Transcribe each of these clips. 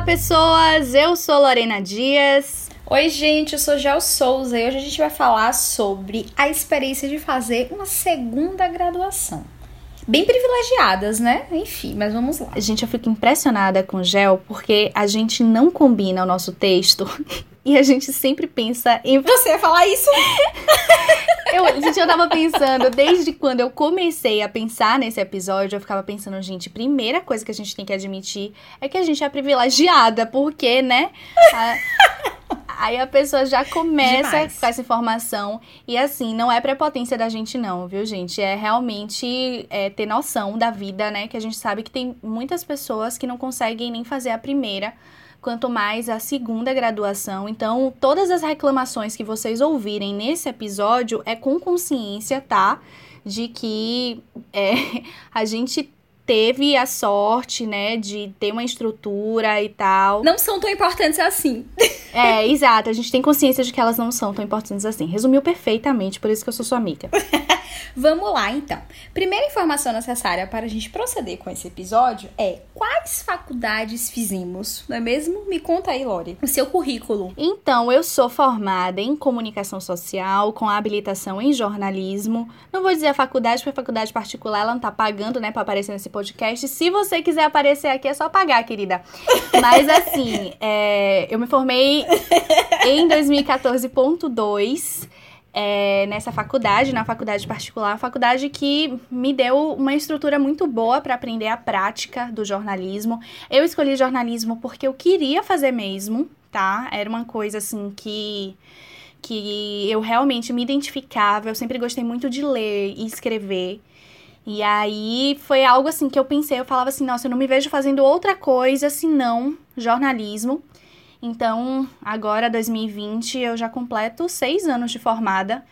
Olá, pessoas! Eu sou Lorena Dias. Oi, gente, eu sou Gel Souza e hoje a gente vai falar sobre a experiência de fazer uma segunda graduação. Bem privilegiadas, né? Enfim, mas vamos lá. A gente, eu fico impressionada com o Gel porque a gente não combina o nosso texto e a gente sempre pensa em. Você ia falar isso? eu, gente, eu tava pensando, desde quando eu comecei a pensar nesse episódio, eu ficava pensando, gente, primeira coisa que a gente tem que admitir é que a gente é privilegiada, porque, né? A, Aí a pessoa já começa Demais. com essa informação. E assim, não é prepotência da gente, não, viu, gente? É realmente é, ter noção da vida, né? Que a gente sabe que tem muitas pessoas que não conseguem nem fazer a primeira quanto mais a segunda graduação. Então, todas as reclamações que vocês ouvirem nesse episódio é com consciência, tá? De que é, a gente teve a sorte, né, de ter uma estrutura e tal. Não são tão importantes assim. É, exato. A gente tem consciência de que elas não são tão importantes assim. Resumiu perfeitamente, por isso que eu sou sua amiga. Vamos lá, então. Primeira informação necessária para a gente proceder com esse episódio é quais faculdades fizemos, não é mesmo? Me conta aí, Lori, o seu currículo. Então, eu sou formada em comunicação social, com habilitação em jornalismo. Não vou dizer a faculdade, porque a faculdade particular ela não tá pagando, né, para aparecer nesse podcast. Se você quiser aparecer aqui, é só pagar, querida. Mas assim, é, eu me formei em 2014.2 é, nessa faculdade, na faculdade particular, faculdade que me deu uma estrutura muito boa para aprender a prática do jornalismo. Eu escolhi jornalismo porque eu queria fazer mesmo, tá? Era uma coisa assim que que eu realmente me identificava, eu sempre gostei muito de ler e escrever. E aí foi algo assim que eu pensei, eu falava assim, nossa, eu não me vejo fazendo outra coisa senão jornalismo. Então, agora, 2020, eu já completo seis anos de formada.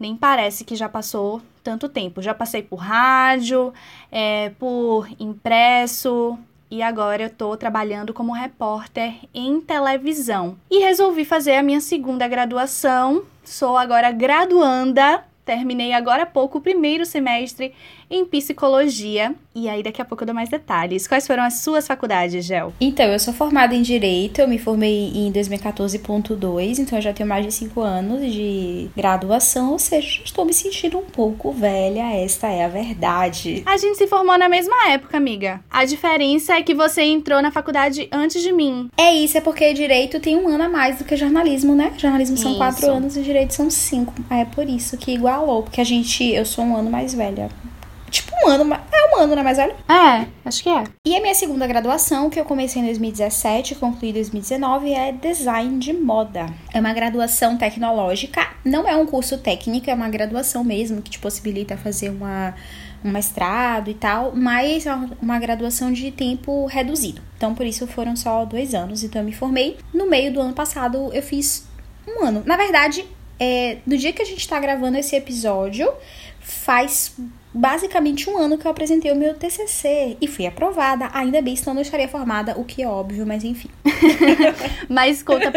Nem parece que já passou tanto tempo. Já passei por rádio, é, por impresso, e agora eu tô trabalhando como repórter em televisão. E resolvi fazer a minha segunda graduação. Sou agora graduanda Terminei agora há pouco o primeiro semestre em psicologia. E aí, daqui a pouco eu dou mais detalhes. Quais foram as suas faculdades, Gel? Então, eu sou formada em Direito, eu me formei em 2014.2, então eu já tenho mais de 5 anos de graduação, ou seja, estou me sentindo um pouco velha, esta é a verdade. A gente se formou na mesma época, amiga. A diferença é que você entrou na faculdade antes de mim. É isso, é porque Direito tem um ano a mais do que jornalismo, né? Jornalismo são 4 anos e Direito são 5. É por isso que igualou, porque a gente, eu sou um ano mais velha tipo um ano, é um ano, né, mais velho? É, acho que é. E a minha segunda graduação, que eu comecei em 2017, concluí em 2019, é design de moda. É uma graduação tecnológica, não é um curso técnico, é uma graduação mesmo que te possibilita fazer uma um mestrado e tal, mas é uma graduação de tempo reduzido. Então, por isso foram só dois anos. Então, eu me formei. No meio do ano passado, eu fiz um ano. Na verdade, é, do dia que a gente tá gravando esse episódio, faz basicamente um ano que eu apresentei o meu TCC e fui aprovada. Ainda bem, senão eu não estaria formada, o que é óbvio, mas enfim. mas conta,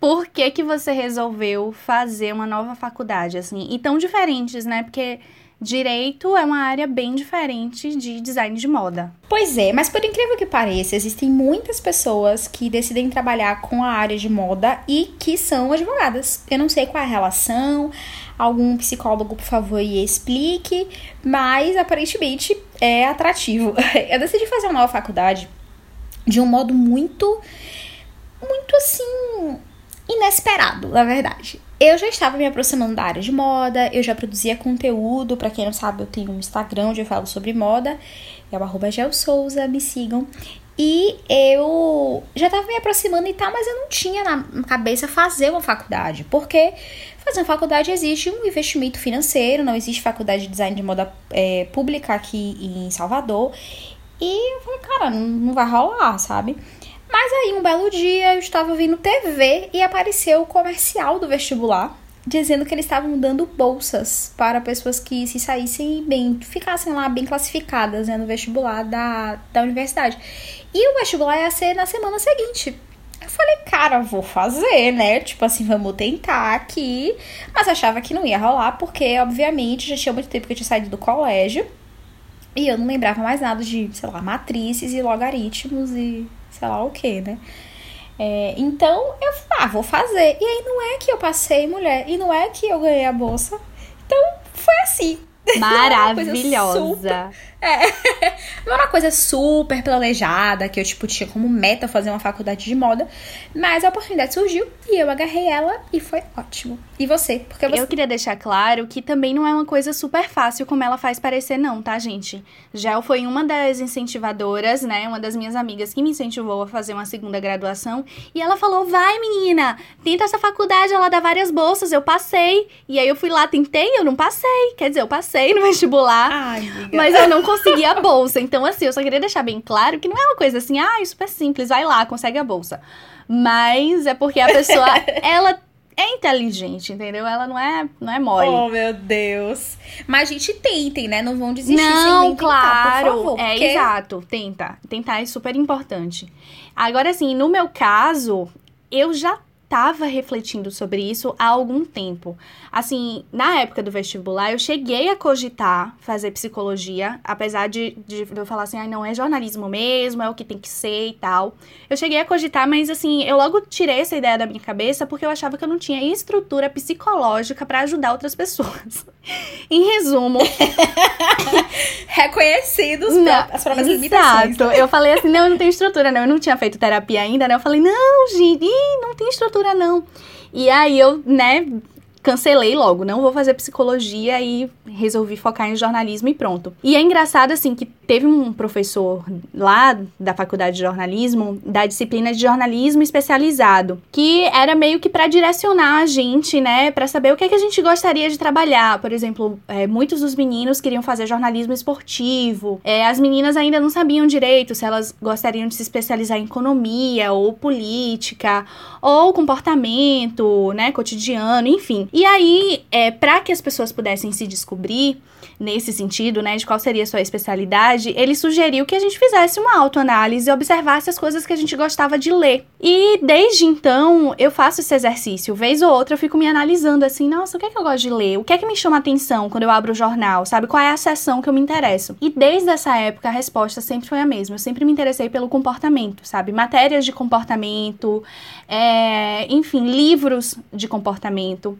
por que que você resolveu fazer uma nova faculdade, assim? E tão diferentes, né? Porque Direito é uma área bem diferente de design de moda. Pois é, mas por incrível que pareça, existem muitas pessoas que decidem trabalhar com a área de moda e que são advogadas. Eu não sei qual é a relação, algum psicólogo, por favor, e explique, mas aparentemente é atrativo. Eu decidi fazer uma nova faculdade de um modo muito, muito assim, inesperado, na verdade. Eu já estava me aproximando da área de moda, eu já produzia conteúdo, para quem não sabe, eu tenho um Instagram onde eu falo sobre moda, é o arroba Souza, me sigam. E eu já estava me aproximando e tal, mas eu não tinha na cabeça fazer uma faculdade, porque fazer uma faculdade exige um investimento financeiro, não existe faculdade de design de moda é, pública aqui em Salvador. E eu falei, cara, não, vai rolar, sabe? Mas aí, um belo dia, eu estava vendo TV e apareceu o comercial do vestibular, dizendo que eles estavam dando bolsas para pessoas que se saíssem bem, ficassem lá bem classificadas né, no vestibular da, da universidade. E o vestibular ia ser na semana seguinte. Eu falei, cara, vou fazer, né? Tipo assim, vamos tentar aqui. Mas achava que não ia rolar, porque, obviamente, já tinha muito tempo que eu tinha saído do colégio. E eu não lembrava mais nada de, sei lá, matrizes e logaritmos e sei lá o que, né? É, então eu ah, vou fazer. E aí não é que eu passei mulher, e não é que eu ganhei a bolsa. Então foi assim. Maravilhosa. É. Não era uma coisa super planejada, que eu, tipo, tinha como meta fazer uma faculdade de moda. Mas a oportunidade surgiu e eu agarrei ela e foi ótimo. E você? Porque você... Eu queria deixar claro que também não é uma coisa super fácil como ela faz parecer, não, tá, gente? Gel foi uma das incentivadoras, né? Uma das minhas amigas que me incentivou a fazer uma segunda graduação. E ela falou: vai, menina, tenta essa faculdade, ela dá várias bolsas. Eu passei. E aí eu fui lá, tentei, eu não passei. Quer dizer, eu passei no vestibular. Ai, mas eu não consegui a bolsa. Então, assim, eu só queria deixar bem claro que não é uma coisa assim, ah, super simples, vai lá, consegue a bolsa. Mas é porque a pessoa, ela é inteligente, entendeu? Ela não é, não é mole. Oh, meu Deus. Mas a gente tentem, né? Não vão desistir não, sem nem claro. Tentar, por favor, é porque... exato, tenta. Tentar é super importante. Agora, assim, no meu caso, eu já estava refletindo sobre isso há algum tempo. Assim, na época do vestibular, eu cheguei a cogitar fazer psicologia, apesar de, de, eu falar assim, ah, não, é jornalismo mesmo, é o que tem que ser e tal. Eu cheguei a cogitar, mas assim, eu logo tirei essa ideia da minha cabeça porque eu achava que eu não tinha estrutura psicológica para ajudar outras pessoas. em resumo. Reconhecidos não, as próprias limitações. Exato. Eu falei assim, não, eu não tenho estrutura, não. Eu não tinha feito terapia ainda, né? Eu falei, não, gente, não tem estrutura não. E aí eu, né, cancelei logo, não vou fazer psicologia e resolvi focar em jornalismo e pronto. E é engraçado assim que teve um professor lá da faculdade de jornalismo, da disciplina de jornalismo especializado, que era meio que para direcionar a gente, né, para saber o que, é que a gente gostaria de trabalhar. Por exemplo, é, muitos dos meninos queriam fazer jornalismo esportivo, é, as meninas ainda não sabiam direito se elas gostariam de se especializar em economia ou política ou comportamento, né, cotidiano, enfim. E aí, é, para que as pessoas pudessem se descobrir nesse sentido, né, de qual seria a sua especialidade, ele sugeriu que a gente fizesse uma autoanálise e observasse as coisas que a gente gostava de ler. E desde então, eu faço esse exercício. Vez ou outra, eu fico me analisando assim, nossa, o que é que eu gosto de ler? O que é que me chama atenção quando eu abro o jornal? Sabe? Qual é a seção que eu me interesso? E desde essa época, a resposta sempre foi a mesma. Eu sempre me interessei pelo comportamento, sabe? Matérias de comportamento, é, enfim, livros de comportamento.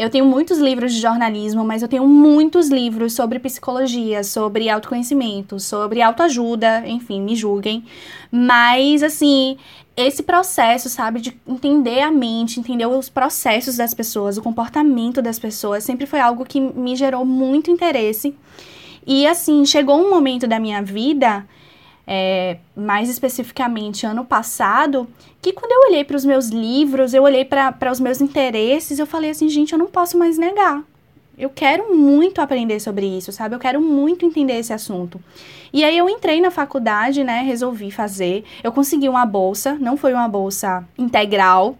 Eu tenho muitos livros de jornalismo, mas eu tenho muitos livros sobre psicologia, sobre autoconhecimento, sobre autoajuda, enfim, me julguem. Mas, assim, esse processo, sabe, de entender a mente, entender os processos das pessoas, o comportamento das pessoas, sempre foi algo que me gerou muito interesse. E, assim, chegou um momento da minha vida é, mais especificamente ano passado, que quando eu olhei para os meus livros, eu olhei para os meus interesses, eu falei assim, gente, eu não posso mais negar. Eu quero muito aprender sobre isso, sabe? Eu quero muito entender esse assunto. E aí eu entrei na faculdade, né? Resolvi fazer. Eu consegui uma bolsa, não foi uma bolsa integral,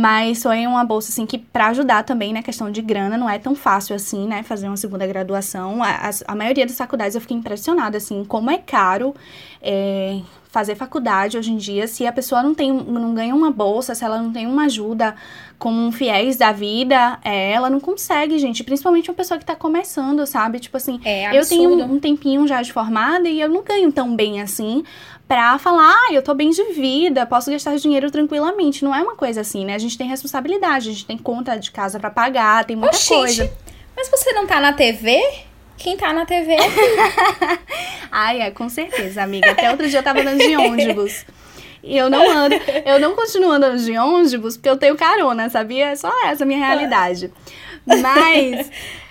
mas foi uma bolsa, assim, que para ajudar também na questão de grana, não é tão fácil assim, né? Fazer uma segunda graduação. A, a, a maioria das faculdades eu fiquei impressionada, assim, como é caro é, fazer faculdade hoje em dia, se a pessoa não tem, não ganha uma bolsa, se ela não tem uma ajuda como um fiéis da vida, é, ela não consegue, gente. Principalmente uma pessoa que tá começando, sabe? Tipo assim, é eu tenho um, um, tempinho já de formada e eu não ganho tão bem assim pra falar, ah, eu tô bem de vida, posso gastar dinheiro tranquilamente. Não é uma coisa assim, né? A gente tem responsabilidade, a gente tem conta de casa para pagar, tem muita Oxente, coisa. Mas você não tá na TV? Quem tá na TV é Ai, é, com certeza, amiga. Até outro dia eu tava andando de ônibus. E eu não ando, eu não continuo andando de ônibus porque eu tenho carona, sabia? É só essa a minha realidade. Mas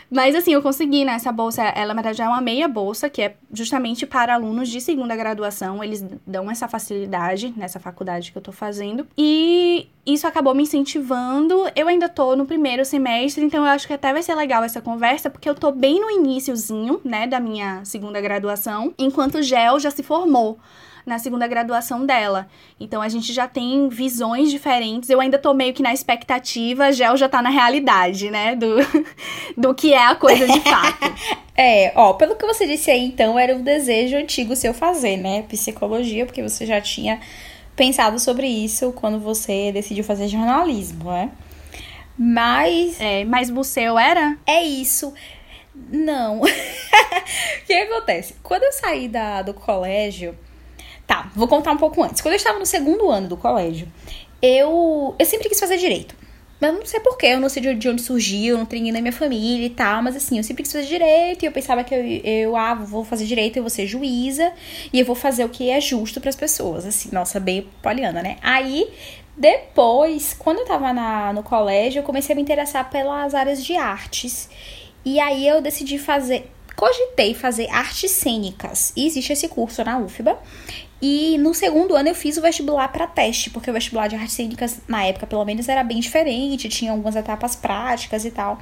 mas assim, eu consegui, né? Essa bolsa, ela na verdade é uma meia bolsa, que é justamente para alunos de segunda graduação. Eles dão essa facilidade nessa faculdade que eu tô fazendo. E isso acabou me incentivando. Eu ainda tô no primeiro semestre, então eu acho que até vai ser legal essa conversa, porque eu tô bem no iníciozinho, né, da minha segunda graduação, enquanto o GEL já se formou na segunda graduação dela. Então a gente já tem visões diferentes. Eu ainda tô meio que na expectativa, a Gel já tá na realidade, né? Do, do que é a coisa de fato. é, ó, pelo que você disse aí, então, era um desejo antigo seu fazer, né? Psicologia, porque você já tinha pensado sobre isso quando você decidiu fazer jornalismo, né? Mas. É, mas o seu era? É isso. Não. o que acontece? Quando eu saí da, do colégio, Tá, vou contar um pouco antes. Quando eu estava no segundo ano do colégio, eu, eu sempre quis fazer direito. Mas não sei porquê, eu não sei de onde surgiu, não tenho na minha família e tal, mas assim, eu sempre quis fazer direito e eu pensava que eu, eu ah, vou fazer direito, eu vou ser juíza e eu vou fazer o que é justo para as pessoas, assim, nossa, bem poliana, né? Aí, depois, quando eu tava na, no colégio, eu comecei a me interessar pelas áreas de artes. E aí eu decidi fazer, cogitei fazer artes cênicas. E existe esse curso na UFBA. E no segundo ano eu fiz o vestibular para teste, porque o vestibular de artes cênicas, na época pelo menos, era bem diferente, tinha algumas etapas práticas e tal.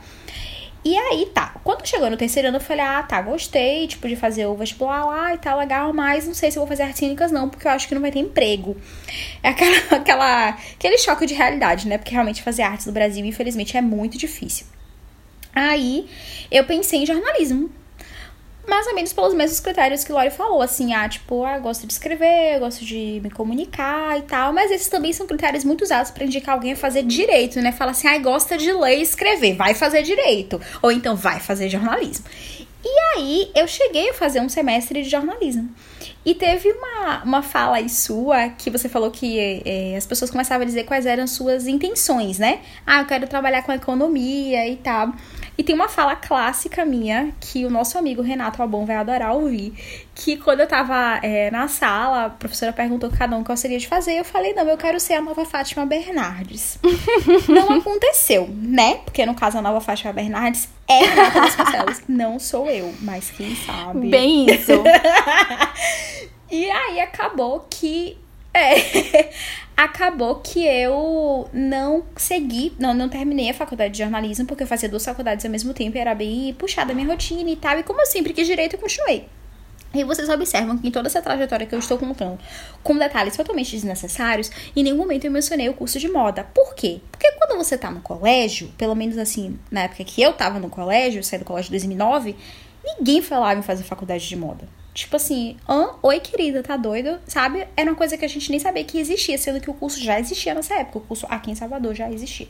E aí, tá. Quando chegou no terceiro ano, eu falei, ah, tá, gostei, tipo, de fazer o vestibular lá e tal, legal, mas não sei se vou fazer artes cênicas, não, porque eu acho que não vai ter emprego. É aquela, aquela, aquele choque de realidade, né? Porque realmente fazer artes no Brasil, infelizmente, é muito difícil. Aí eu pensei em jornalismo mais ou menos pelos mesmos critérios que Lori falou, assim, ah, tipo, ah, gosto de escrever, gosto de me comunicar e tal, mas esses também são critérios muito usados para indicar alguém a fazer direito, né? Fala assim, ah, gosta de ler e escrever, vai fazer direito, ou então vai fazer jornalismo. E aí eu cheguei a fazer um semestre de jornalismo. E teve uma, uma fala aí sua que você falou que é, as pessoas começavam a dizer quais eram suas intenções, né? Ah, eu quero trabalhar com economia e tal. E tem uma fala clássica minha que o nosso amigo Renato Albon vai adorar ouvir. Que quando eu tava é, na sala, a professora perguntou cada um qual seria de fazer. Eu falei, não, eu quero ser a nova Fátima Bernardes. não aconteceu, né? Porque no caso a nova Fátima Bernardes é Renata Vasconcelos. não sou eu, mas quem sabe. Bem isso. e aí acabou que. É, acabou que eu não segui, não, não terminei a faculdade de jornalismo, porque eu fazia duas faculdades ao mesmo tempo e era bem puxada a minha rotina e tal. E como eu sempre quis direito, eu continuei. E vocês observam que em toda essa trajetória que eu estou contando, com detalhes totalmente desnecessários, em nenhum momento eu mencionei o curso de moda. Por quê? Porque quando você tá no colégio, pelo menos assim, na época que eu tava no colégio, eu saí do colégio em 2009, ninguém falava em fazer faculdade de moda. Tipo assim, hã? Oi, querida, tá doido? Sabe? Era uma coisa que a gente nem sabia que existia, sendo que o curso já existia nessa época. O curso aqui em Salvador já existia.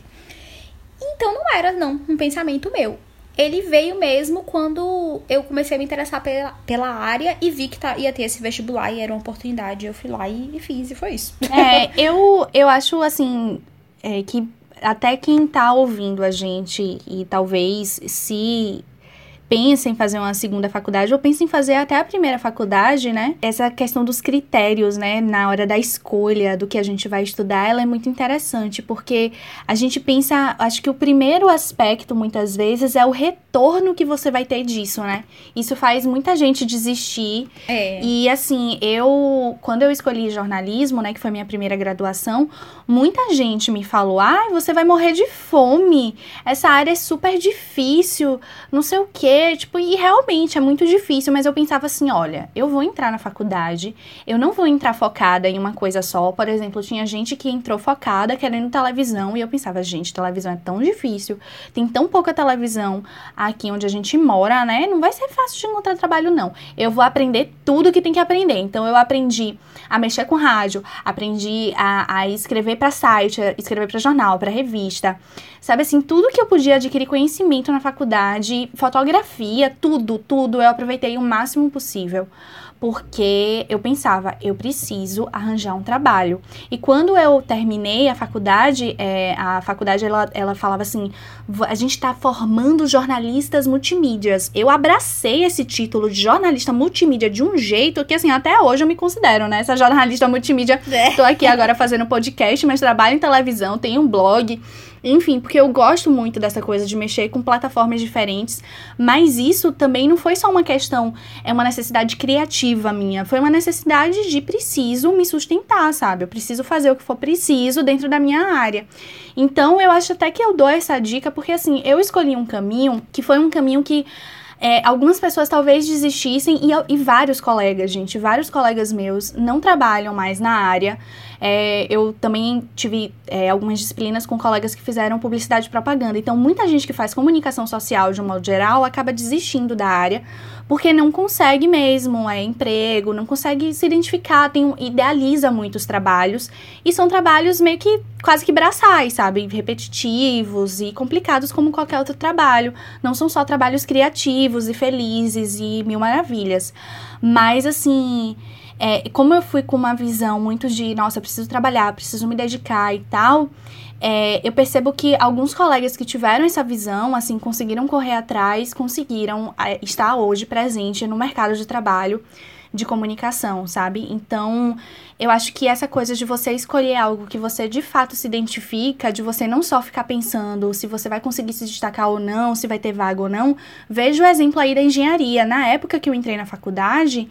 Então não era, não, um pensamento meu. Ele veio mesmo quando eu comecei a me interessar pela, pela área e vi que tá, ia ter esse vestibular e era uma oportunidade. Eu fui lá e, e fiz, e foi isso. É, eu, eu acho assim é, que até quem tá ouvindo a gente e talvez se pensa em fazer uma segunda faculdade ou pensa em fazer até a primeira faculdade, né? Essa questão dos critérios, né, na hora da escolha do que a gente vai estudar, ela é muito interessante, porque a gente pensa, acho que o primeiro aspecto muitas vezes é o retorno que você vai ter disso, né? Isso faz muita gente desistir. É. E assim, eu quando eu escolhi jornalismo, né, que foi minha primeira graduação, muita gente me falou: "Ah, você vai morrer de fome. Essa área é super difícil, não sei o quê" tipo, e realmente é muito difícil, mas eu pensava assim, olha, eu vou entrar na faculdade, eu não vou entrar focada em uma coisa só. Por exemplo, tinha gente que entrou focada querendo televisão e eu pensava, gente, televisão é tão difícil, tem tão pouca televisão aqui onde a gente mora, né? Não vai ser fácil de encontrar trabalho não. Eu vou aprender tudo que tem que aprender. Então eu aprendi a mexer com rádio, aprendi a, a escrever para site, escrever para jornal, para revista. Sabe assim, tudo que eu podia adquirir conhecimento na faculdade, fotografia, tudo, tudo, eu aproveitei o máximo possível porque eu pensava, eu preciso arranjar um trabalho. E quando eu terminei a faculdade, é, a faculdade ela, ela falava assim: a gente está formando jornalistas multimídias. Eu abracei esse título de jornalista multimídia de um jeito que, assim, até hoje eu me considero, né? Essa jornalista multimídia. É. Tô aqui agora fazendo podcast, mas trabalho em televisão, tenho um blog. Enfim, porque eu gosto muito dessa coisa de mexer com plataformas diferentes, mas isso também não foi só uma questão, é uma necessidade criativa minha, foi uma necessidade de preciso me sustentar, sabe? Eu preciso fazer o que for preciso dentro da minha área. Então, eu acho até que eu dou essa dica porque assim, eu escolhi um caminho que foi um caminho que é, algumas pessoas talvez desistissem e, e, vários colegas, gente, vários colegas meus não trabalham mais na área. É, eu também tive é, algumas disciplinas com colegas que fizeram publicidade e propaganda. Então, muita gente que faz comunicação social de um modo geral acaba desistindo da área porque não consegue mesmo é emprego, não consegue se identificar, tem, idealiza muitos trabalhos e são trabalhos meio que quase que braçais, sabe? Repetitivos e complicados como qualquer outro trabalho. Não são só trabalhos criativos e felizes e mil maravilhas. Mas assim, é, como eu fui com uma visão muito de, nossa, preciso trabalhar, preciso me dedicar e tal, é, eu percebo que alguns colegas que tiveram essa visão, assim, conseguiram correr atrás, conseguiram é, estar hoje presente no mercado de trabalho de comunicação, sabe? Então, eu acho que essa coisa de você escolher algo que você de fato se identifica, de você não só ficar pensando se você vai conseguir se destacar ou não, se vai ter vaga ou não. Veja o exemplo aí da engenharia. Na época que eu entrei na faculdade,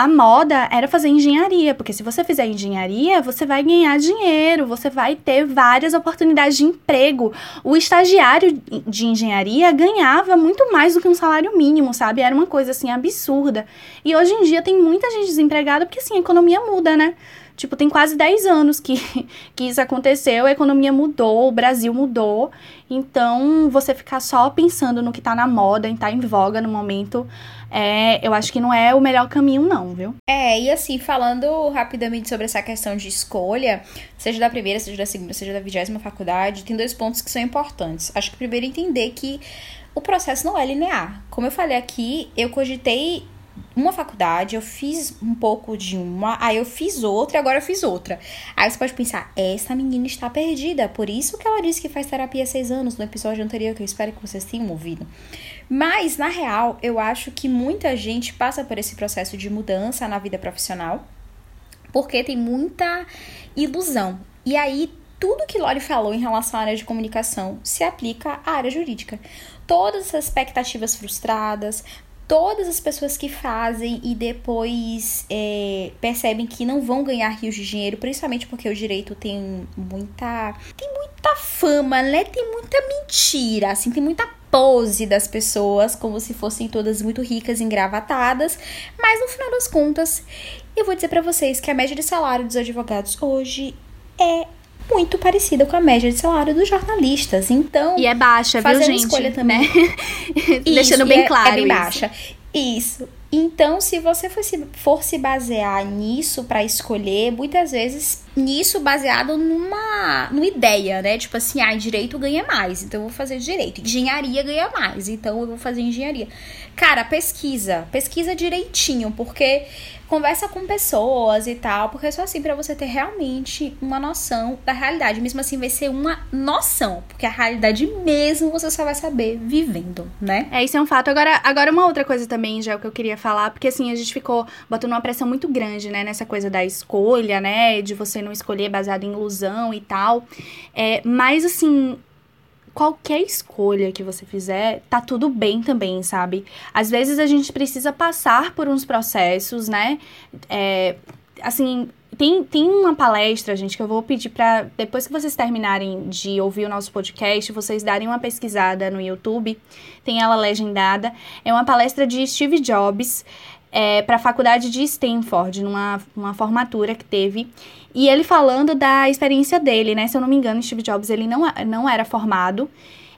a moda era fazer engenharia, porque se você fizer engenharia, você vai ganhar dinheiro, você vai ter várias oportunidades de emprego. O estagiário de engenharia ganhava muito mais do que um salário mínimo, sabe? Era uma coisa assim absurda. E hoje em dia tem muita gente desempregada porque assim, a economia muda, né? Tipo, tem quase 10 anos que, que isso aconteceu, a economia mudou, o Brasil mudou. Então, você ficar só pensando no que tá na moda, em tá em voga no momento, é, eu acho que não é o melhor caminho, não, viu? É, e assim, falando rapidamente sobre essa questão de escolha, seja da primeira, seja da segunda, seja da vigésima faculdade, tem dois pontos que são importantes. Acho que primeiro entender que o processo não é linear. Como eu falei aqui, eu cogitei uma faculdade, eu fiz um pouco de uma, aí eu fiz outra agora eu fiz outra. Aí você pode pensar, essa menina está perdida. Por isso que ela disse que faz terapia há seis anos no episódio anterior, que eu espero que vocês tenham ouvido. Mas, na real, eu acho que muita gente passa por esse processo de mudança na vida profissional porque tem muita ilusão. E aí, tudo que Lori falou em relação à área de comunicação se aplica à área jurídica. Todas as expectativas frustradas, todas as pessoas que fazem e depois é, percebem que não vão ganhar rios de dinheiro, principalmente porque o direito tem muita. tem muita fama, né? Tem muita mentira, assim, tem muita pose das pessoas, como se fossem todas muito ricas, engravatadas, mas no final das contas, eu vou dizer para vocês que a média de salário dos advogados hoje é muito parecida com a média de salário dos jornalistas. Então, e é baixa, viu, gente? escolha também. Né? Isso, Deixando bem é, claro. É bem isso. baixa. Isso. Então, se você for se, for se basear nisso para escolher, muitas vezes nisso baseado numa, numa ideia, né? Tipo assim, ah, direito ganha mais, então eu vou fazer direito. Engenharia ganha mais, então eu vou fazer engenharia. Cara, pesquisa, pesquisa direitinho, porque conversa com pessoas e tal, porque é só assim para você ter realmente uma noção da realidade. Mesmo assim, vai ser uma noção, porque a realidade mesmo você só vai saber vivendo, né? É, isso é um fato. Agora, agora uma outra coisa também, já que eu queria falar, porque assim, a gente ficou botando uma pressão muito grande, né, nessa coisa da escolha, né, de você não escolher baseado em ilusão e tal. É, mas assim, qualquer escolha que você fizer, tá tudo bem também, sabe? Às vezes a gente precisa passar por uns processos, né? É, assim, tem, tem uma palestra, gente, que eu vou pedir para depois que vocês terminarem de ouvir o nosso podcast, vocês darem uma pesquisada no YouTube. Tem ela legendada. É uma palestra de Steve Jobs é, para a faculdade de Stanford, numa uma formatura que teve. E ele falando da experiência dele, né? Se eu não me engano, Steve Jobs ele não, não era formado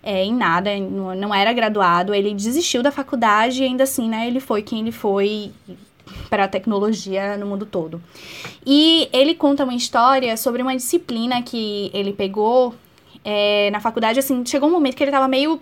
é, em nada, não, era graduado, ele desistiu da faculdade e ainda assim, né? Ele foi quem ele foi para a tecnologia no mundo todo. E ele conta uma história sobre uma disciplina que ele pegou é, na faculdade, assim, chegou um momento que ele estava meio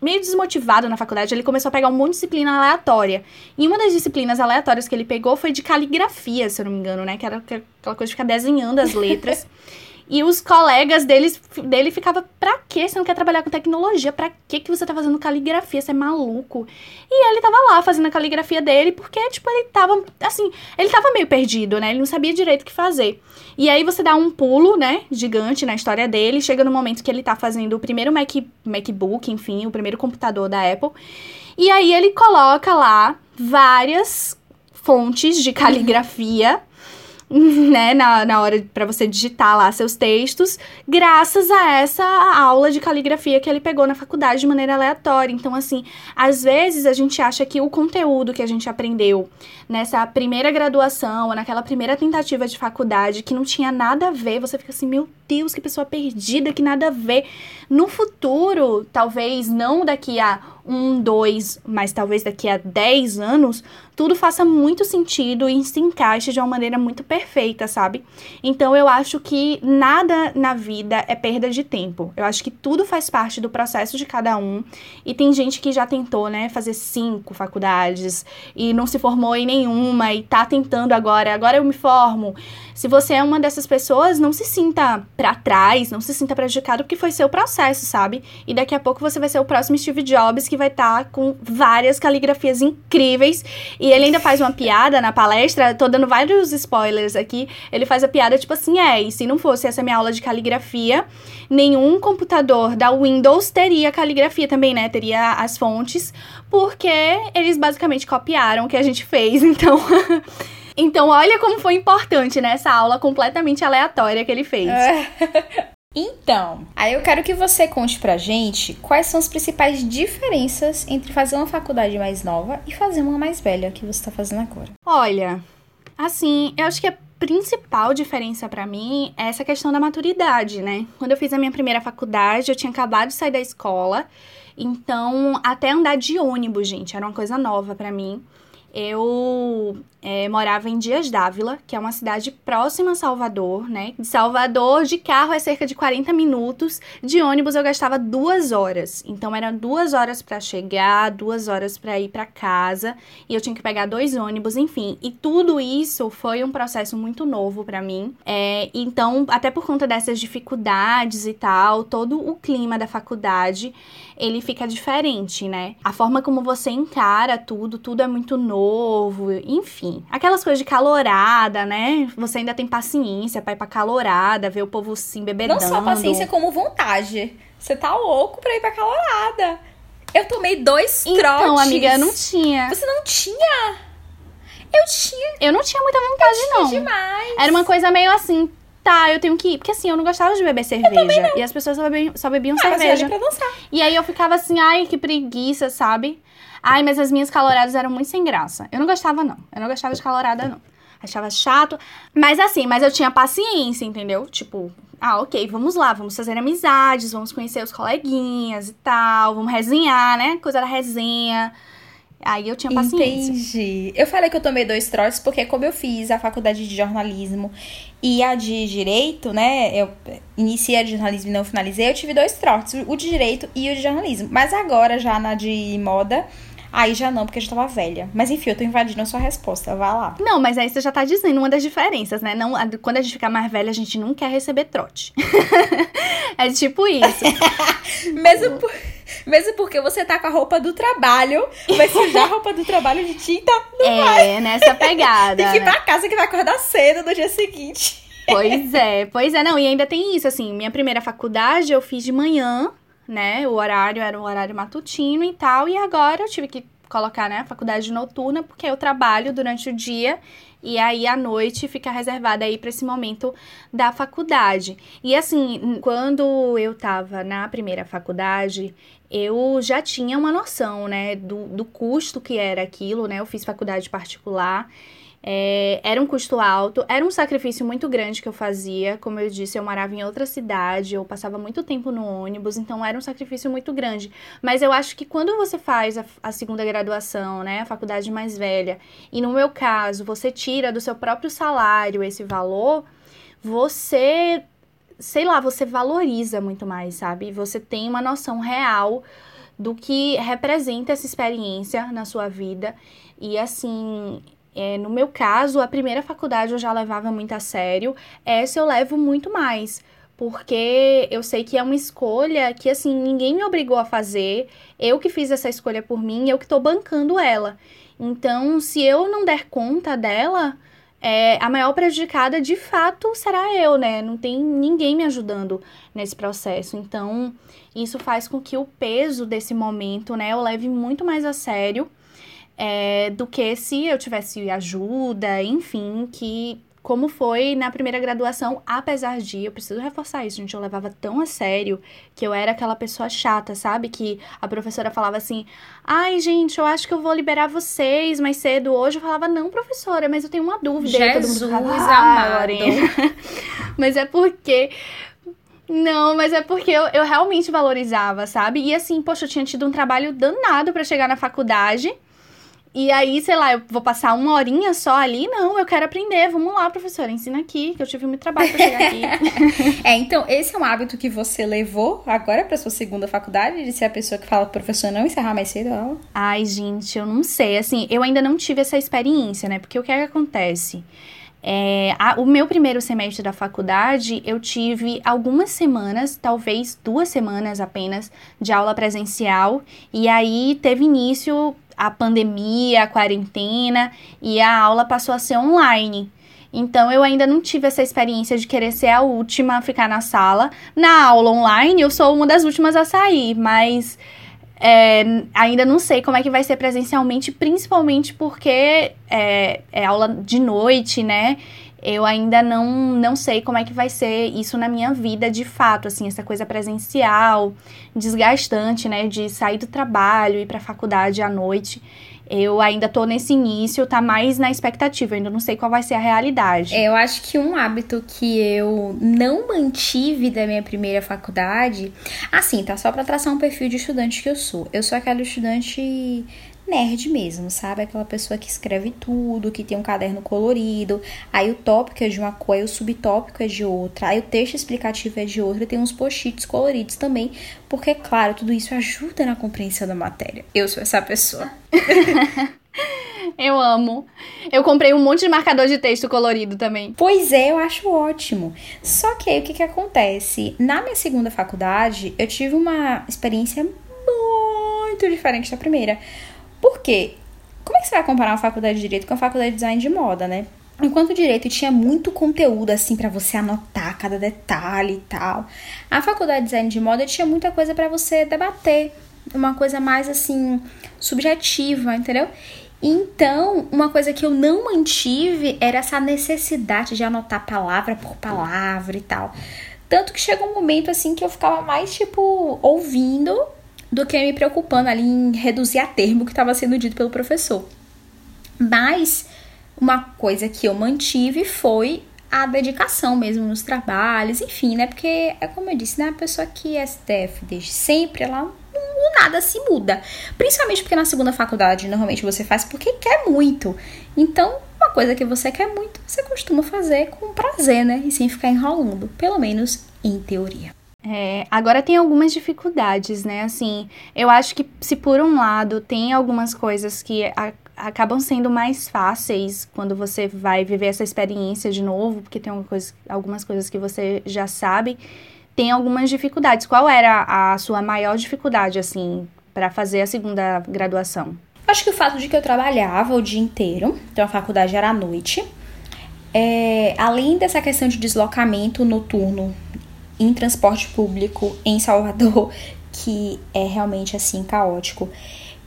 meio desmotivado na faculdade, ele começou a pegar um monte de disciplina aleatória. E uma das disciplinas aleatórias que ele pegou foi de caligrafia, se eu não me engano, né? Que era aquela coisa de ficar desenhando as letras. E os colegas deles, dele ficavam, pra que você não quer trabalhar com tecnologia? Pra que que você tá fazendo caligrafia? Você é maluco? E ele tava lá fazendo a caligrafia dele, porque, tipo, ele tava, assim, ele tava meio perdido, né? Ele não sabia direito o que fazer. E aí você dá um pulo, né, gigante na história dele, chega no momento que ele tá fazendo o primeiro Mac, MacBook, enfim, o primeiro computador da Apple. E aí ele coloca lá várias fontes de caligrafia né, na, na hora para você digitar lá seus textos, graças a essa aula de caligrafia que ele pegou na faculdade de maneira aleatória. Então, assim, às vezes a gente acha que o conteúdo que a gente aprendeu nessa primeira graduação, ou naquela primeira tentativa de faculdade, que não tinha nada a ver, você fica assim, meu Deus, que pessoa perdida, que nada a ver. No futuro, talvez não daqui a um, dois, mas talvez daqui a dez anos, tudo faça muito sentido e se encaixe de uma maneira muito perfeita, sabe? Então eu acho que nada na vida é perda de tempo. Eu acho que tudo faz parte do processo de cada um. E tem gente que já tentou, né, fazer cinco faculdades e não se formou em nenhuma e tá tentando agora, agora eu me formo. Se você é uma dessas pessoas, não se sinta para trás, não se sinta prejudicado porque foi seu processo, sabe? E daqui a pouco você vai ser o próximo Steve Jobs que vai estar tá com várias caligrafias incríveis e ele ainda faz uma piada na palestra, tô dando vários spoilers aqui. Ele faz a piada tipo assim: é, e se não fosse essa minha aula de caligrafia, nenhum computador da Windows teria caligrafia também, né? Teria as fontes, porque eles basicamente copiaram o que a gente fez. Então. Então, olha como foi importante nessa né, aula completamente aleatória que ele fez. É. Então, aí eu quero que você conte pra gente quais são as principais diferenças entre fazer uma faculdade mais nova e fazer uma mais velha que você tá fazendo agora. Olha, assim, eu acho que a principal diferença para mim é essa questão da maturidade, né? Quando eu fiz a minha primeira faculdade, eu tinha acabado de sair da escola, então até andar de ônibus, gente, era uma coisa nova para mim eu é, morava em Dias Dávila, que é uma cidade próxima a Salvador, né? De Salvador, de carro é cerca de 40 minutos, de ônibus eu gastava duas horas. Então eram duas horas para chegar, duas horas para ir para casa, e eu tinha que pegar dois ônibus, enfim. E tudo isso foi um processo muito novo para mim. É, então, até por conta dessas dificuldades e tal, todo o clima da faculdade ele fica diferente, né? A forma como você encara tudo, tudo é muito novo, enfim. Aquelas coisas de calorada, né? Você ainda tem paciência pra ir pra calorada, ver o povo se embebedando. Não só paciência, como vontade. Você tá louco pra ir pra calorada. Eu tomei dois então, trotes. Então, amiga, eu não tinha. Você não tinha? Eu tinha. Eu não tinha muita vontade, eu não. Tinha demais. Era uma coisa meio assim, tá, eu tenho que ir. Porque assim, eu não gostava de beber cerveja. E as pessoas só bebiam, só bebiam ah, cerveja. Pra dançar. E aí eu ficava assim, ai, que preguiça, sabe? Ai, mas as minhas caloradas eram muito sem graça. Eu não gostava, não. Eu não gostava de calorada, não. Achava chato. Mas assim, mas eu tinha paciência, entendeu? Tipo, ah, ok, vamos lá, vamos fazer amizades, vamos conhecer os coleguinhas e tal, vamos resenhar, né? Coisa da resenha. Aí eu tinha paciência. Entendi. Eu falei que eu tomei dois trotes porque como eu fiz a faculdade de jornalismo e a de direito, né? Eu iniciei a de jornalismo e não finalizei, eu tive dois trotes, o de direito e o de jornalismo. Mas agora já na de moda, Aí já não, porque eu já tava velha. Mas enfim, eu tô invadindo a sua resposta. Vá lá. Não, mas aí você já tá dizendo uma das diferenças, né? Não, quando a gente ficar mais velha, a gente não quer receber trote. é tipo isso. Mesmo por... Mesmo porque você tá com a roupa do trabalho, vai sujar a roupa do trabalho de tinta, não é, vai. nessa pegada. Tem que ir né? pra casa que vai acordar cedo no dia seguinte. Pois é, pois é, não, e ainda tem isso, assim, minha primeira faculdade eu fiz de manhã, né, o horário era um horário matutino e tal, e agora eu tive que colocar, né, faculdade noturna, porque eu trabalho durante o dia e aí a noite fica reservada aí para esse momento da faculdade. E assim, quando eu tava na primeira faculdade, eu já tinha uma noção, né, do, do custo que era aquilo, né? Eu fiz faculdade particular. É, era um custo alto, era um sacrifício muito grande que eu fazia. Como eu disse, eu morava em outra cidade, eu passava muito tempo no ônibus, então era um sacrifício muito grande. Mas eu acho que quando você faz a, a segunda graduação, né, a faculdade mais velha, e no meu caso, você tira do seu próprio salário esse valor, você, sei lá, você valoriza muito mais, sabe? Você tem uma noção real do que representa essa experiência na sua vida. E assim, é, no meu caso, a primeira faculdade eu já levava muito a sério, essa eu levo muito mais. Porque eu sei que é uma escolha que, assim, ninguém me obrigou a fazer. Eu que fiz essa escolha por mim, eu que tô bancando ela. Então, se eu não der conta dela, é, a maior prejudicada de fato será eu, né? Não tem ninguém me ajudando nesse processo. Então, isso faz com que o peso desse momento, né, eu leve muito mais a sério é, do que se eu tivesse ajuda, enfim, que como foi na primeira graduação, apesar de, eu preciso reforçar isso, gente, eu levava tão a sério que eu era aquela pessoa chata, sabe? Que a professora falava assim: ai, gente, eu acho que eu vou liberar vocês mais cedo hoje. Eu falava: não, professora, mas eu tenho uma dúvida. Jesus todo mundo falava, ah, amado. mas é porque Não, mas é porque eu, eu realmente valorizava, sabe? E assim, poxa, eu tinha tido um trabalho danado para chegar na faculdade. E aí, sei lá, eu vou passar uma horinha só ali? Não, eu quero aprender. Vamos lá, professora, ensina aqui, que eu tive muito trabalho pra chegar aqui. é, então, esse é um hábito que você levou agora pra sua segunda faculdade, de ser a pessoa que fala pro professor não encerrar mais cedo a aula? Ai, gente, eu não sei. Assim, eu ainda não tive essa experiência, né? Porque o que é que acontece? É, a, o meu primeiro semestre da faculdade, eu tive algumas semanas, talvez duas semanas apenas, de aula presencial, e aí teve início a pandemia, a quarentena, e a aula passou a ser online. Então eu ainda não tive essa experiência de querer ser a última a ficar na sala. Na aula online, eu sou uma das últimas a sair, mas é, ainda não sei como é que vai ser presencialmente, principalmente porque é, é, aula de noite, né? Eu ainda não, não sei como é que vai ser isso na minha vida de fato, assim, essa coisa presencial, desgastante, né? De sair do trabalho, ir para a faculdade à noite. Eu ainda tô nesse início, tá mais na expectativa, ainda não sei qual vai ser a realidade. É, eu acho que um hábito que eu não mantive da minha primeira faculdade, assim, tá só para traçar um perfil de estudante que eu sou. Eu sou aquela estudante nerd mesmo, sabe? Aquela pessoa que escreve tudo, que tem um caderno colorido, aí o tópico é de uma cor, aí o subtópico é de outra, aí o texto explicativo é de outra, e tem uns post-its coloridos também, porque, claro, tudo isso ajuda na compreensão da matéria. Eu sou essa pessoa. Eu amo. Eu comprei um monte de marcador de texto colorido também. Pois é, eu acho ótimo. Só que aí o que, que acontece? Na minha segunda faculdade, eu tive uma experiência muito diferente da primeira. Por quê? Como é que você vai comparar uma faculdade de direito com a faculdade de design de moda, né? Enquanto o direito tinha muito conteúdo assim para você anotar cada detalhe e tal, a faculdade de design de moda tinha muita coisa para você debater, uma coisa mais assim subjetiva, entendeu? Então, uma coisa que eu não mantive era essa necessidade de anotar palavra por palavra e tal. Tanto que chegou um momento assim que eu ficava mais tipo ouvindo do que me preocupando ali em reduzir a termo que estava sendo dito pelo professor. Mas uma coisa que eu mantive foi a dedicação mesmo nos trabalhos, enfim, né? Porque é como eu disse, né? A pessoa que é STF desde sempre, ela nada se muda. Principalmente porque na segunda faculdade, normalmente você faz porque quer muito. Então, uma coisa que você quer muito, você costuma fazer com prazer, né? E sem ficar enrolando, pelo menos em teoria. É, agora tem algumas dificuldades, né? Assim, eu acho que se por um lado tem algumas coisas que a, acabam sendo mais fáceis quando você vai viver essa experiência de novo, porque tem coisa, algumas coisas que você já sabe, tem algumas dificuldades. Qual era a sua maior dificuldade, assim, para fazer a segunda graduação? Acho que o fato de que eu trabalhava o dia inteiro, então a faculdade era à noite. É, além dessa questão de deslocamento noturno em transporte público em Salvador, que é realmente assim caótico.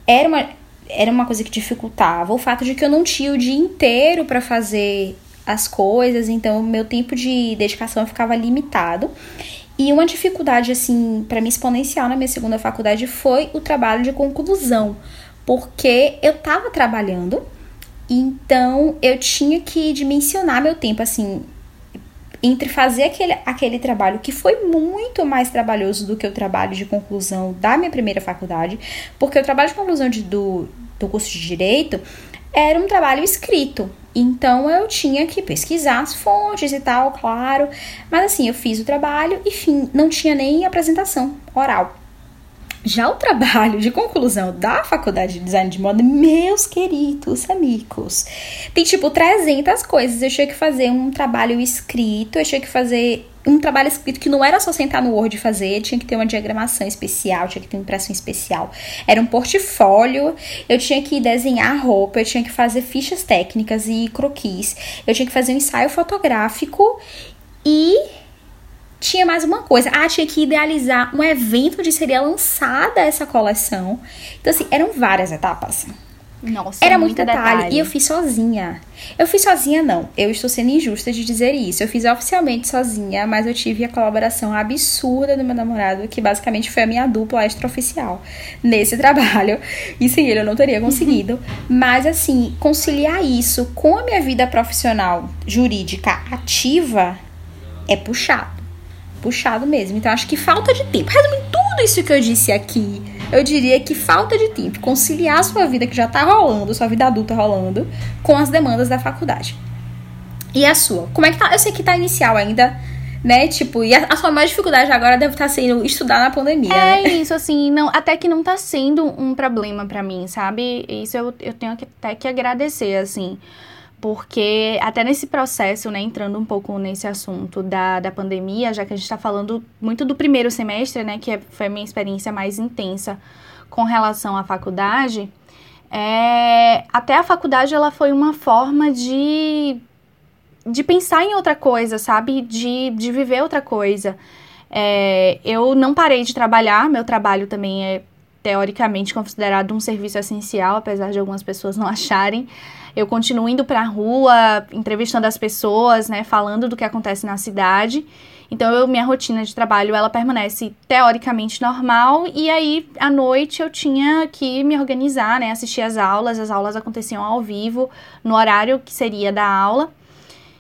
Era uma, era uma coisa que dificultava. O fato de que eu não tinha o dia inteiro para fazer as coisas, então meu tempo de dedicação ficava limitado. E uma dificuldade assim para mim exponencial na minha segunda faculdade foi o trabalho de conclusão, porque eu estava trabalhando, então eu tinha que dimensionar meu tempo assim, entre fazer aquele, aquele trabalho que foi muito mais trabalhoso do que o trabalho de conclusão da minha primeira faculdade, porque o trabalho de conclusão de, do, do curso de Direito era um trabalho escrito. Então eu tinha que pesquisar as fontes e tal, claro. Mas assim, eu fiz o trabalho e fim, não tinha nem apresentação oral. Já o trabalho de conclusão da faculdade de design de moda, meus queridos amigos, tem tipo 300 coisas. Eu tinha que fazer um trabalho escrito, eu tinha que fazer um trabalho escrito que não era só sentar no Word e fazer, tinha que ter uma diagramação especial, tinha que ter uma impressão especial. Era um portfólio, eu tinha que desenhar roupa, eu tinha que fazer fichas técnicas e croquis, eu tinha que fazer um ensaio fotográfico e tinha mais uma coisa. Ah, tinha que idealizar um evento onde seria lançada essa coleção. Então, assim, eram várias etapas. Nossa, Era muito detalhe. detalhe. E eu fiz sozinha. Eu fiz sozinha, não. Eu estou sendo injusta de dizer isso. Eu fiz oficialmente sozinha, mas eu tive a colaboração absurda do meu namorado, que basicamente foi a minha dupla extraoficial nesse trabalho. E sem ele eu não teria conseguido. Uhum. Mas, assim, conciliar isso com a minha vida profissional jurídica ativa é puxado puxado mesmo. Então acho que falta de tempo. Resumindo tudo isso que eu disse aqui, eu diria que falta de tempo conciliar a sua vida que já tá rolando, sua vida adulta rolando, com as demandas da faculdade. E a sua? Como é que tá? Eu sei que tá inicial ainda, né? Tipo, e a, a sua maior dificuldade agora deve estar tá sendo estudar na pandemia. É né? isso, assim, não, até que não tá sendo um problema para mim, sabe? Isso eu, eu tenho que, até que agradecer, assim. Porque até nesse processo, né, entrando um pouco nesse assunto da, da pandemia, já que a gente está falando muito do primeiro semestre, né, que é, foi a minha experiência mais intensa com relação à faculdade, é, até a faculdade ela foi uma forma de de pensar em outra coisa, sabe? De, de viver outra coisa. É, eu não parei de trabalhar, meu trabalho também é teoricamente considerado um serviço essencial, apesar de algumas pessoas não acharem. Eu continuo indo para a rua, entrevistando as pessoas, né, falando do que acontece na cidade. Então, eu, minha rotina de trabalho, ela permanece teoricamente normal. E aí, à noite, eu tinha que me organizar, né, assistir as aulas. As aulas aconteciam ao vivo, no horário que seria da aula.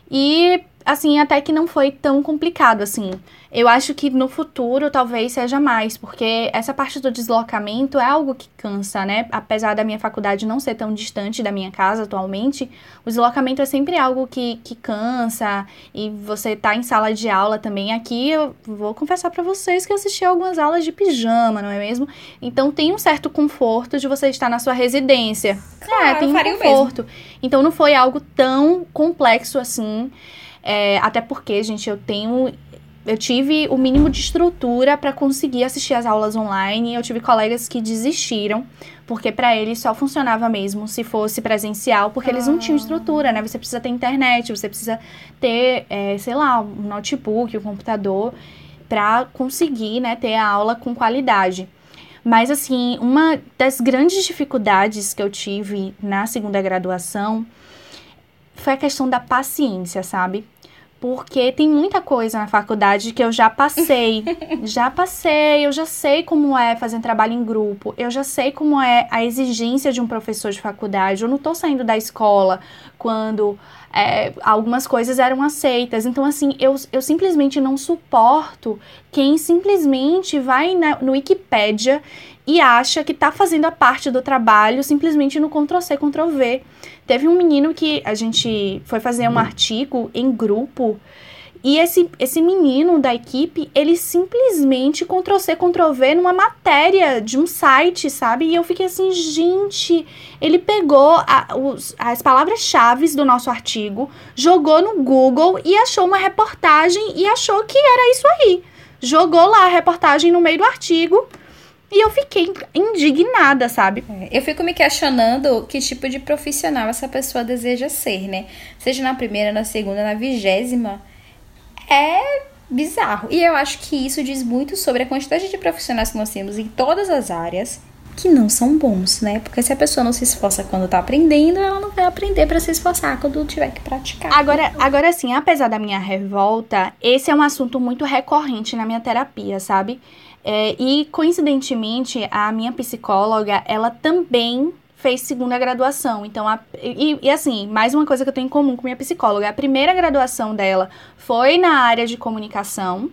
E assim, até que não foi tão complicado assim. Eu acho que no futuro talvez seja mais, porque essa parte do deslocamento é algo que cansa, né? Apesar da minha faculdade não ser tão distante da minha casa atualmente, o deslocamento é sempre algo que, que cansa e você tá em sala de aula também. Aqui eu vou confessar para vocês que eu assisti algumas aulas de pijama, não é mesmo? Então tem um certo conforto de você estar na sua residência. Claro, é, tem um conforto. Então não foi algo tão complexo assim. É, até porque, gente, eu tenho eu tive o mínimo de estrutura para conseguir assistir as aulas online. Eu tive colegas que desistiram, porque para eles só funcionava mesmo se fosse presencial, porque ah. eles não tinham ah. estrutura, né? Você precisa ter internet, você precisa ter, é, sei lá, um notebook, um computador, para conseguir, né, ter a aula com qualidade. Mas, assim, uma das grandes dificuldades que eu tive na segunda graduação foi a questão da paciência, sabe? Porque tem muita coisa na faculdade que eu já passei. já passei, eu já sei como é fazer um trabalho em grupo, eu já sei como é a exigência de um professor de faculdade. Eu não tô saindo da escola quando é, algumas coisas eram aceitas. Então, assim, eu, eu simplesmente não suporto quem simplesmente vai na, no Wikipedia e acha que tá fazendo a parte do trabalho simplesmente no Ctrl-C, Ctrl-V. Teve um menino que a gente foi fazer um artigo em grupo e esse, esse menino da equipe, ele simplesmente Ctrl-C, Ctrl-V numa matéria de um site, sabe? E eu fiquei assim, gente, ele pegou a, os, as palavras-chave do nosso artigo, jogou no Google e achou uma reportagem e achou que era isso aí. Jogou lá a reportagem no meio do artigo e eu fiquei indignada, sabe? É, eu fico me questionando que tipo de profissional essa pessoa deseja ser, né? Seja na primeira, na segunda, na vigésima. É bizarro. E eu acho que isso diz muito sobre a quantidade de profissionais que nós temos em todas as áreas que não são bons, né? Porque se a pessoa não se esforça quando tá aprendendo, ela não vai aprender para se esforçar quando tiver que praticar. Agora, agora sim, apesar da minha revolta, esse é um assunto muito recorrente na minha terapia, sabe? É, e coincidentemente, a minha psicóloga, ela também fez segunda graduação. Então, a, e, e, assim, mais uma coisa que eu tenho em comum com minha psicóloga: a primeira graduação dela foi na área de comunicação.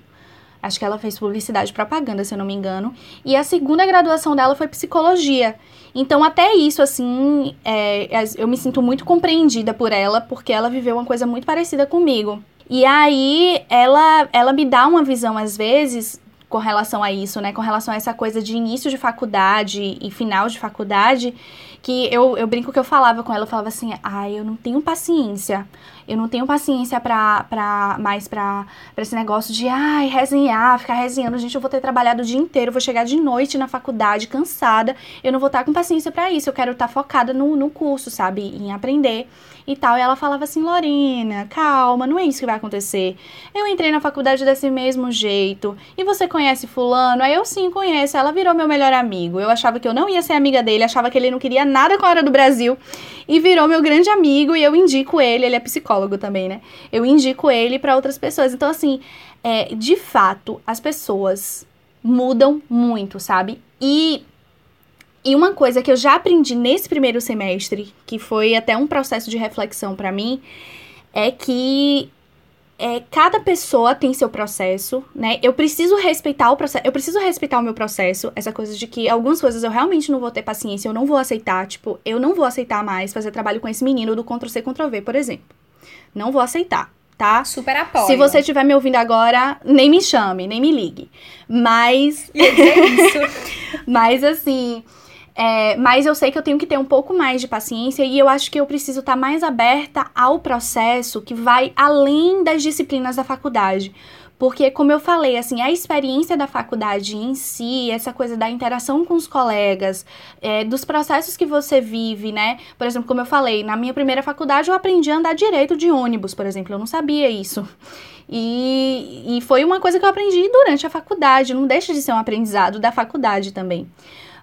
Acho que ela fez publicidade e propaganda, se eu não me engano. E a segunda graduação dela foi psicologia. Então, até isso, assim, é, eu me sinto muito compreendida por ela, porque ela viveu uma coisa muito parecida comigo. E aí, ela, ela me dá uma visão, às vezes, com relação a isso, né? Com relação a essa coisa de início de faculdade e final de faculdade, que eu, eu brinco que eu falava com ela, eu falava assim, ai, eu não tenho paciência. Eu não tenho paciência pra, pra mais pra esse negócio de, ai, resenhar, ficar resenhando. Gente, eu vou ter trabalhado o dia inteiro, vou chegar de noite na faculdade cansada. Eu não vou estar com paciência para isso. Eu quero estar focada no, no curso, sabe? Em aprender e tal. E ela falava assim: Lorena, calma, não é isso que vai acontecer. Eu entrei na faculdade desse mesmo jeito. E você conhece Fulano? Aí eu sim conheço. Ela virou meu melhor amigo. Eu achava que eu não ia ser amiga dele, achava que ele não queria nada com a hora do Brasil. E virou meu grande amigo. E eu indico ele, ele é psicólogo também, né? Eu indico ele para outras pessoas. Então, assim, é, de fato, as pessoas mudam muito, sabe? E e uma coisa que eu já aprendi nesse primeiro semestre, que foi até um processo de reflexão para mim, é que é, cada pessoa tem seu processo, né? Eu preciso respeitar o processo, eu preciso respeitar o meu processo, essa coisa de que algumas coisas eu realmente não vou ter paciência, eu não vou aceitar, tipo, eu não vou aceitar mais fazer trabalho com esse menino do Ctrl-C, Ctrl-V, por exemplo. Não vou aceitar, tá? Super apoio. Se você estiver me ouvindo agora, nem me chame, nem me ligue. Mas. isso. mas assim. É, mas eu sei que eu tenho que ter um pouco mais de paciência e eu acho que eu preciso estar mais aberta ao processo que vai além das disciplinas da faculdade. Porque, como eu falei, assim, a experiência da faculdade em si, essa coisa da interação com os colegas, é, dos processos que você vive, né? Por exemplo, como eu falei, na minha primeira faculdade eu aprendi a andar direito de ônibus, por exemplo, eu não sabia isso. E, e foi uma coisa que eu aprendi durante a faculdade, não deixa de ser um aprendizado da faculdade também.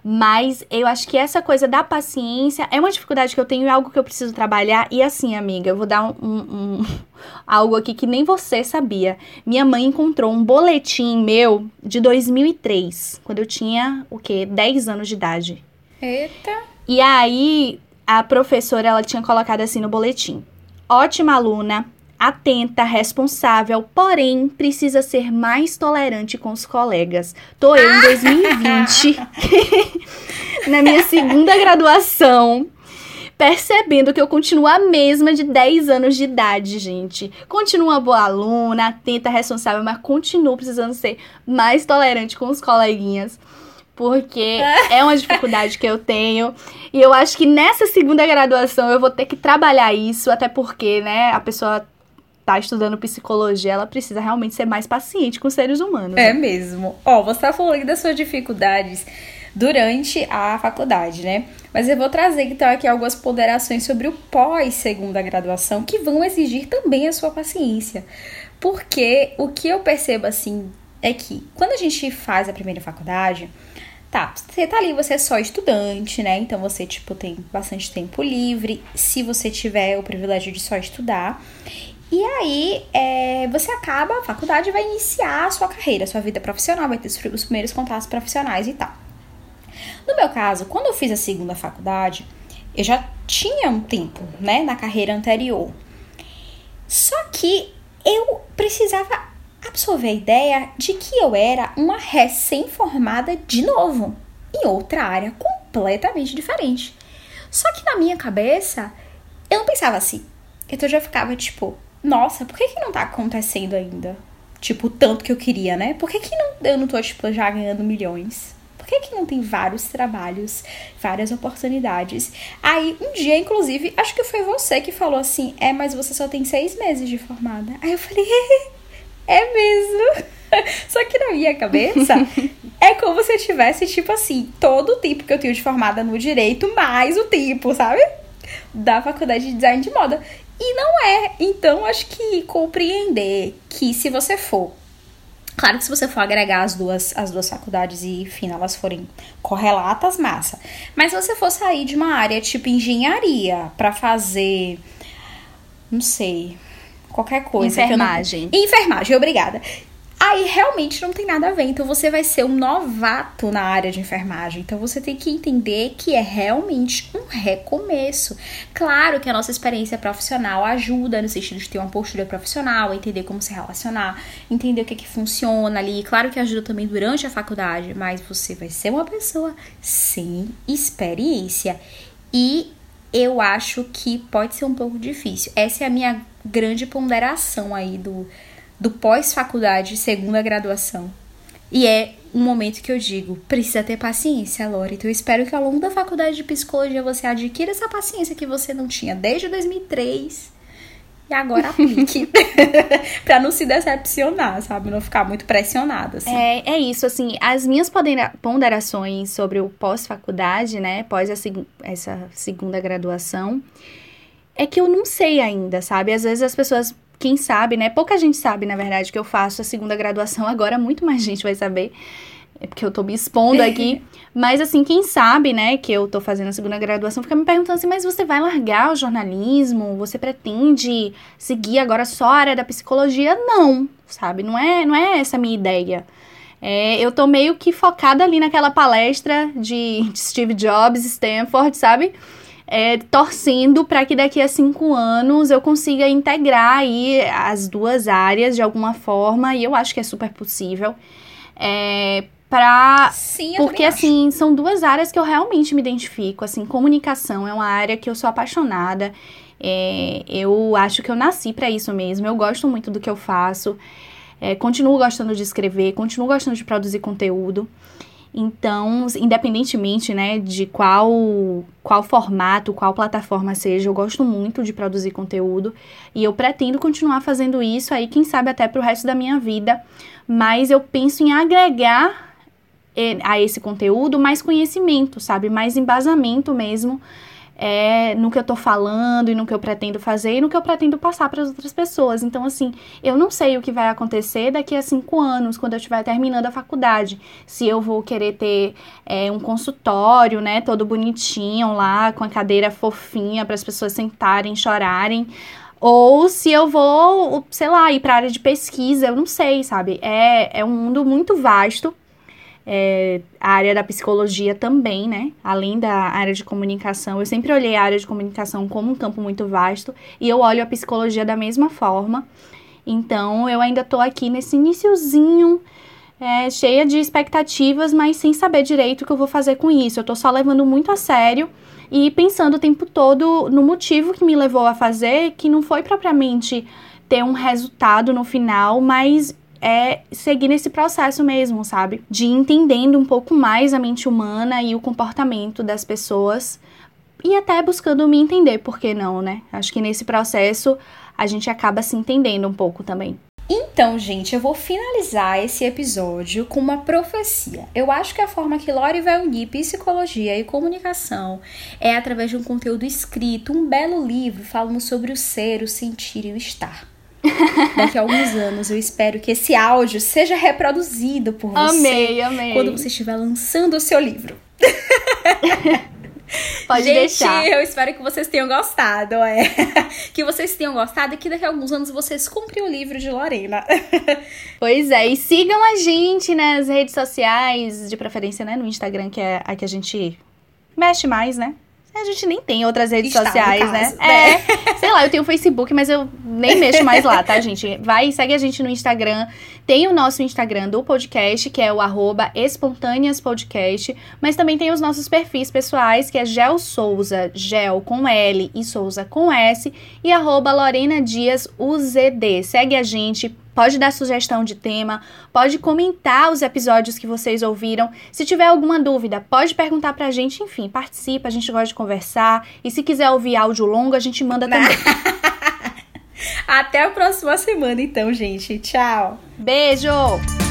Mas eu acho que essa coisa da paciência é uma dificuldade que eu tenho e é algo que eu preciso trabalhar. E assim, amiga, eu vou dar um, um, um algo aqui que nem você sabia. Minha mãe encontrou um boletim meu de 2003, quando eu tinha o quê? 10 anos de idade. Eita. E aí a professora ela tinha colocado assim no boletim: ótima aluna, atenta, responsável, porém precisa ser mais tolerante com os colegas. Tô eu em 2020, na minha segunda graduação, percebendo que eu continuo a mesma de 10 anos de idade, gente. Continuo uma boa aluna, atenta, responsável, mas continuo precisando ser mais tolerante com os coleguinhas. Porque é uma dificuldade que eu tenho. E eu acho que nessa segunda graduação eu vou ter que trabalhar isso, até porque, né, a pessoa tá estudando psicologia, ela precisa realmente ser mais paciente com os seres humanos. É mesmo. Ó, você tá falando das suas dificuldades durante a faculdade, né? Mas eu vou trazer então aqui algumas ponderações sobre o pós segunda graduação que vão exigir também a sua paciência. Porque o que eu percebo assim é que quando a gente faz a primeira faculdade, tá, você tá ali, você é só estudante, né? Então você, tipo, tem bastante tempo livre, se você tiver o privilégio de só estudar. E aí, é, você acaba, a faculdade vai iniciar a sua carreira, a sua vida profissional, vai ter os primeiros contatos profissionais e tal. No meu caso, quando eu fiz a segunda faculdade, eu já tinha um tempo, né, na carreira anterior. Só que eu precisava absorver a ideia de que eu era uma recém-formada de novo, em outra área completamente diferente. Só que na minha cabeça, eu não pensava assim. Então eu já ficava tipo, nossa, por que, que não tá acontecendo ainda? Tipo, o tanto que eu queria, né? Por que, que não, eu não tô, tipo, já ganhando milhões? Por que, que não tem vários trabalhos, várias oportunidades? Aí, um dia, inclusive, acho que foi você que falou assim: é, mas você só tem seis meses de formada. Aí eu falei: é mesmo. Só que na minha cabeça é como se eu tivesse, tipo assim, todo o tempo que eu tenho de formada no direito, mais o tempo, sabe? Da faculdade de design de moda. E não é. Então, acho que compreender que se você for. Claro que se você for agregar as duas, as duas faculdades e, enfim, elas forem correlatas, massa. Mas se você for sair de uma área tipo engenharia para fazer. Não sei. Qualquer coisa. Enfermagem. Não... Enfermagem, obrigada. Aí realmente não tem nada a ver. Então você vai ser um novato na área de enfermagem. Então você tem que entender que é realmente um recomeço. Claro que a nossa experiência profissional ajuda no sentido de ter uma postura profissional, entender como se relacionar, entender o que, que funciona ali. Claro que ajuda também durante a faculdade, mas você vai ser uma pessoa sem experiência. E eu acho que pode ser um pouco difícil. Essa é a minha grande ponderação aí do do pós-faculdade, segunda graduação. E é um momento que eu digo, precisa ter paciência, Lore. Então eu espero que ao longo da faculdade de psicologia você adquira essa paciência que você não tinha desde 2003 e agora aplique. pra não se decepcionar, sabe? Não ficar muito pressionada, assim. É, é isso, assim, as minhas ponderações sobre o pós-faculdade, né, pós seg essa segunda graduação, é que eu não sei ainda, sabe? Às vezes as pessoas quem sabe, né? Pouca gente sabe, na verdade, que eu faço a segunda graduação agora, muito mais gente vai saber. É porque eu tô me expondo aqui. mas, assim, quem sabe, né, que eu tô fazendo a segunda graduação, fica me perguntando assim, mas você vai largar o jornalismo? Você pretende seguir agora só a área da psicologia? Não, sabe? Não é, não é essa a minha ideia. É, eu tô meio que focada ali naquela palestra de, de Steve Jobs, Stanford, sabe? É, torcendo para que daqui a cinco anos eu consiga integrar aí as duas áreas de alguma forma, e eu acho que é super possível. É, pra... Sim, Porque, assim, são duas áreas que eu realmente me identifico. Assim, comunicação é uma área que eu sou apaixonada. É, eu acho que eu nasci para isso mesmo. Eu gosto muito do que eu faço. É, continuo gostando de escrever, continuo gostando de produzir conteúdo. Então, independentemente, né, de qual qual formato, qual plataforma seja, eu gosto muito de produzir conteúdo e eu pretendo continuar fazendo isso aí, quem sabe até para o resto da minha vida. Mas eu penso em agregar eh, a esse conteúdo mais conhecimento, sabe, mais embasamento mesmo é, no que eu tô falando e no que eu pretendo fazer e no que eu pretendo passar para as outras pessoas. Então, assim, eu não sei o que vai acontecer daqui a cinco anos, quando eu estiver terminando a faculdade. Se eu vou querer ter é, um consultório, né, todo bonitinho lá, com a cadeira fofinha para as pessoas sentarem, chorarem. Ou se eu vou, sei lá, ir para área de pesquisa, eu não sei, sabe? É, é um mundo muito vasto é, a área da psicologia também, né? Além da área de comunicação, eu sempre olhei a área de comunicação como um campo muito vasto e eu olho a psicologia da mesma forma. Então, eu ainda tô aqui nesse iniciozinho, é, cheia de expectativas, mas sem saber direito o que eu vou fazer com isso. Eu tô só levando muito a sério e pensando o tempo todo no motivo que me levou a fazer, que não foi propriamente ter um resultado no final, mas é seguir nesse processo mesmo, sabe? De entendendo um pouco mais a mente humana e o comportamento das pessoas e até buscando me entender, por que não, né? Acho que nesse processo a gente acaba se entendendo um pouco também. Então, gente, eu vou finalizar esse episódio com uma profecia. Eu acho que a forma que Lori vai unir psicologia e comunicação é através de um conteúdo escrito, um belo livro falando sobre o ser, o sentir e o estar. Daqui a alguns anos, eu espero que esse áudio seja reproduzido por você. Amei, amei. Quando você estiver lançando o seu livro. Pode Gente, deixar. eu espero que vocês tenham gostado, é. que vocês tenham gostado e que daqui a alguns anos vocês comprem o livro de Lorena. Pois é, e sigam a gente nas redes sociais, de preferência, né, no Instagram, que é a que a gente mexe mais, né? A gente nem tem outras redes Está, sociais, né? né? É. Sei lá, eu tenho o Facebook, mas eu nem mexo mais lá, tá, gente? Vai, segue a gente no Instagram. Tem o nosso Instagram do podcast, que é o arroba espontâneaspodcast. Mas também tem os nossos perfis pessoais, que é Gel Souza, Gel com L e Souza com S. E arroba Lorena Dias UZD. Segue a gente, Pode dar sugestão de tema, pode comentar os episódios que vocês ouviram. Se tiver alguma dúvida, pode perguntar pra gente. Enfim, participa, a gente gosta de conversar. E se quiser ouvir áudio longo, a gente manda também. Até a próxima semana, então, gente. Tchau. Beijo!